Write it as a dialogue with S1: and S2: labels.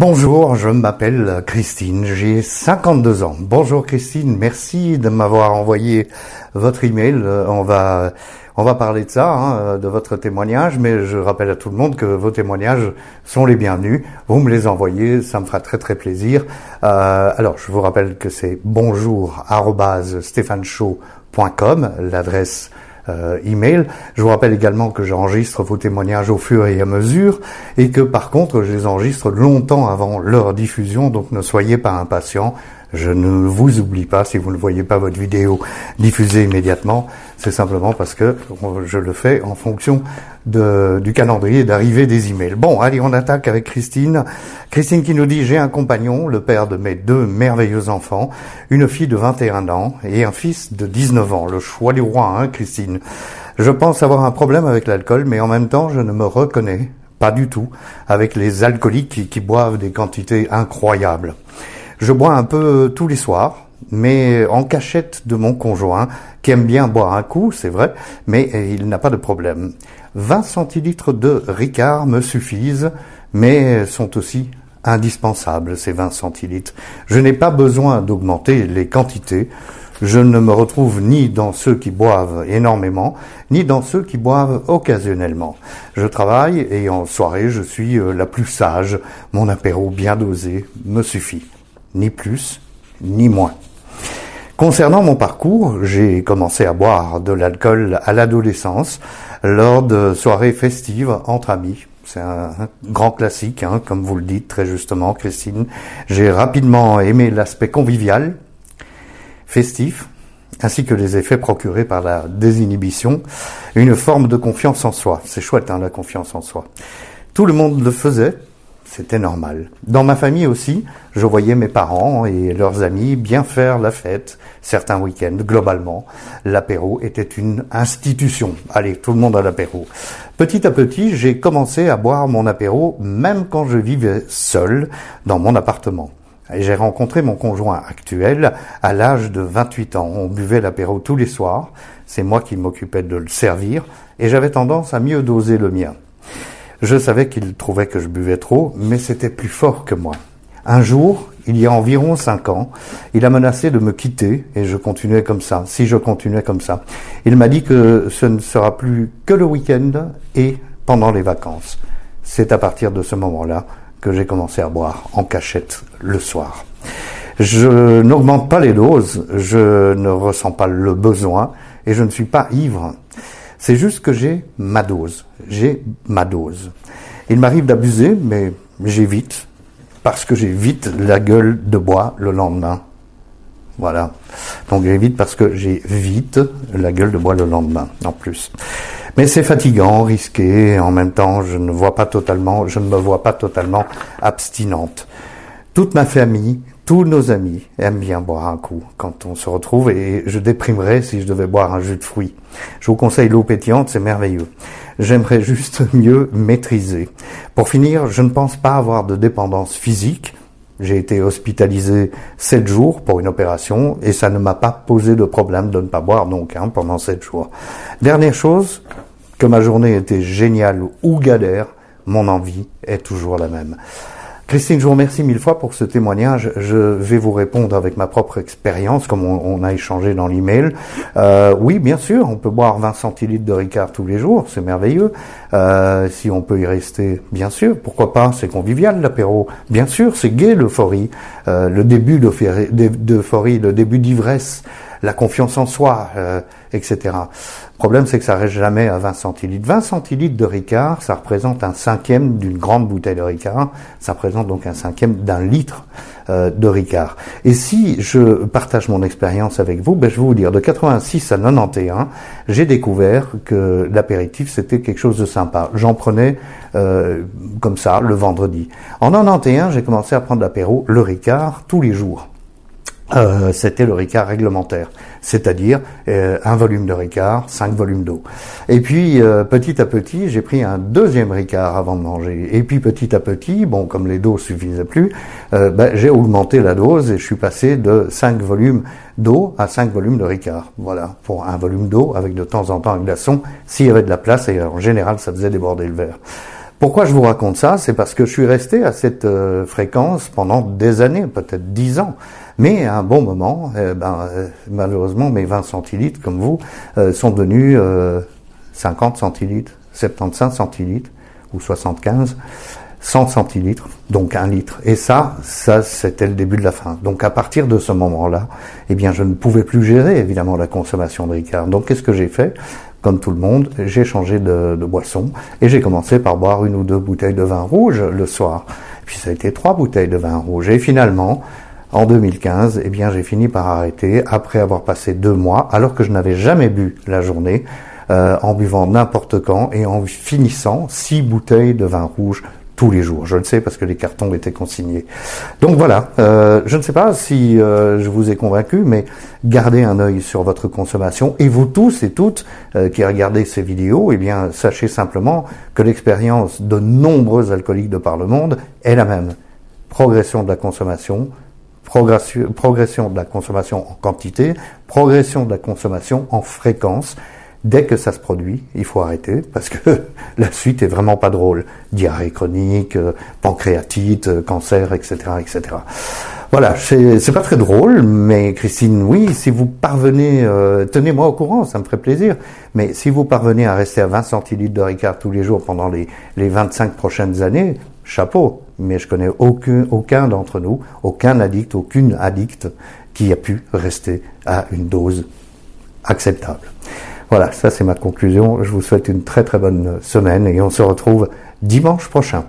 S1: Bonjour, je m'appelle Christine, j'ai 52 ans. Bonjour Christine, merci de m'avoir envoyé votre email. On va on va parler de ça, hein, de votre témoignage, mais je rappelle à tout le monde que vos témoignages sont les bienvenus. Vous me les envoyez, ça me fera très très plaisir. Euh, alors, je vous rappelle que c'est bonjour l'adresse euh, email. Je vous rappelle également que j'enregistre vos témoignages au fur et à mesure et que par contre je les enregistre longtemps avant leur diffusion, donc ne soyez pas impatients. Je ne vous oublie pas si vous ne voyez pas votre vidéo diffusée immédiatement. C'est simplement parce que je le fais en fonction du calendrier d'arrivée des emails. Bon, allez, on attaque avec Christine. Christine qui nous dit, j'ai un compagnon, le père de mes deux merveilleux enfants, une fille de 21 ans et un fils de 19 ans. Le choix du roi, hein, Christine. Je pense avoir un problème avec l'alcool, mais en même temps, je ne me reconnais pas du tout avec les alcooliques qui boivent des quantités incroyables. Je bois un peu tous les soirs, mais en cachette de mon conjoint, qui aime bien boire un coup, c'est vrai, mais il n'a pas de problème. 20 centilitres de Ricard me suffisent, mais sont aussi indispensables, ces 20 centilitres. Je n'ai pas besoin d'augmenter les quantités. Je ne me retrouve ni dans ceux qui boivent énormément, ni dans ceux qui boivent occasionnellement. Je travaille et en soirée, je suis euh, la plus sage. Mon apéro bien dosé me suffit ni plus, ni moins. Concernant mon parcours, j'ai commencé à boire de l'alcool à l'adolescence lors de soirées festives entre amis. C'est un grand classique, hein, comme vous le dites très justement, Christine. J'ai rapidement aimé l'aspect convivial, festif, ainsi que les effets procurés par la désinhibition, une forme de confiance en soi. C'est chouette, hein, la confiance en soi. Tout le monde le faisait, c'était normal. Dans ma famille aussi, je voyais mes parents et leurs amis bien faire la fête certains week-ends. Globalement, l'apéro était une institution. Allez, tout le monde à l'apéro. Petit à petit, j'ai commencé à boire mon apéro même quand je vivais seul dans mon appartement. J'ai rencontré mon conjoint actuel à l'âge de 28 ans. On buvait l'apéro tous les soirs. C'est moi qui m'occupais de le servir et j'avais tendance à mieux doser le mien. Je savais qu'il trouvait que je buvais trop, mais c'était plus fort que moi. Un jour, il y a environ cinq ans, il a menacé de me quitter et je continuais comme ça, si je continuais comme ça. Il m'a dit que ce ne sera plus que le week-end et pendant les vacances. C'est à partir de ce moment-là que j'ai commencé à boire en cachette le soir. Je n'augmente pas les doses, je ne ressens pas le besoin et je ne suis pas ivre. C'est juste que j'ai ma dose. J'ai ma dose. Il m'arrive d'abuser, mais j'évite, parce que j'ai vite la gueule de bois le lendemain. Voilà. Donc j'évite parce que j'ai vite la gueule de bois le lendemain, en plus. Mais c'est fatigant, risqué, en même temps, je ne vois pas totalement, je ne me vois pas totalement abstinente. Toute ma famille, tous nos amis aiment bien boire un coup quand on se retrouve et je déprimerais si je devais boire un jus de fruits. Je vous conseille l'eau pétillante, c'est merveilleux. J'aimerais juste mieux maîtriser. Pour finir, je ne pense pas avoir de dépendance physique. J'ai été hospitalisé sept jours pour une opération et ça ne m'a pas posé de problème de ne pas boire donc hein, pendant sept jours. Dernière chose, que ma journée était géniale ou galère, mon envie est toujours la même. Christine, je vous remercie mille fois pour ce témoignage. Je vais vous répondre avec ma propre expérience, comme on, a échangé dans l'email. Euh, oui, bien sûr, on peut boire 20 centilitres de Ricard tous les jours, c'est merveilleux. Euh, si on peut y rester, bien sûr, pourquoi pas, c'est convivial l'apéro. Bien sûr, c'est gai l'euphorie, euh, le début d'euphorie, le début d'ivresse la confiance en soi, euh, etc. Le problème, c'est que ça reste jamais à 20 centilitres. 20 centilitres de Ricard, ça représente un cinquième d'une grande bouteille de Ricard. Ça représente donc un cinquième d'un litre euh, de Ricard. Et si je partage mon expérience avec vous, ben, je vais vous dire, de 86 à 91, j'ai découvert que l'apéritif, c'était quelque chose de sympa. J'en prenais euh, comme ça le vendredi. En 91, j'ai commencé à prendre l'apéro, le Ricard, tous les jours. Euh, c'était le Ricard réglementaire, c'est-à-dire euh, un volume de Ricard, cinq volumes d'eau. Et puis euh, petit à petit, j'ai pris un deuxième Ricard avant de manger. Et puis petit à petit, bon, comme les doses suffisaient plus, ben, j'ai augmenté la dose et je suis passé de cinq volumes d'eau à cinq volumes de Ricard. Voilà, pour un volume d'eau avec de temps en temps un glaçon, s'il y avait de la place, et en général ça faisait déborder le verre. Pourquoi je vous raconte ça? C'est parce que je suis resté à cette euh, fréquence pendant des années, peut-être dix ans. Mais à un bon moment, eh ben, euh, malheureusement, mes 20 centilitres, comme vous, euh, sont devenus 50 centilitres, 75 centilitres ou 75. 100 centilitres, donc un litre. Et ça, ça, c'était le début de la fin. Donc à partir de ce moment-là, eh bien, je ne pouvais plus gérer évidemment la consommation de Ricard. Donc qu'est-ce que j'ai fait? Comme tout le monde, j'ai changé de, de boisson et j'ai commencé par boire une ou deux bouteilles de vin rouge le soir. Puis ça a été trois bouteilles de vin rouge. Et finalement, en 2015, eh bien, j'ai fini par arrêter après avoir passé deux mois, alors que je n'avais jamais bu la journée. Euh, en buvant n'importe quand et en finissant six bouteilles de vin rouge tous les jours. Je le sais parce que les cartons étaient consignés. Donc voilà, euh, je ne sais pas si euh, je vous ai convaincu, mais gardez un œil sur votre consommation. Et vous tous et toutes euh, qui regardez ces vidéos, eh bien, sachez simplement que l'expérience de nombreux alcooliques de par le monde est la même. Progression de la consommation, progression de la consommation en quantité, progression de la consommation en fréquence. Dès que ça se produit, il faut arrêter parce que la suite est vraiment pas drôle. Diarrhée chronique, euh, pancréatite, euh, cancer, etc., etc. Voilà, c'est pas très drôle, mais Christine, oui, si vous parvenez, euh, tenez-moi au courant, ça me ferait plaisir. Mais si vous parvenez à rester à 20 centilitres de Ricard tous les jours pendant les, les 25 prochaines années, chapeau. Mais je connais aucun, aucun d'entre nous, aucun addict, aucune addicte qui a pu rester à une dose acceptable. Voilà, ça c'est ma conclusion. Je vous souhaite une très très bonne semaine et on se retrouve dimanche prochain.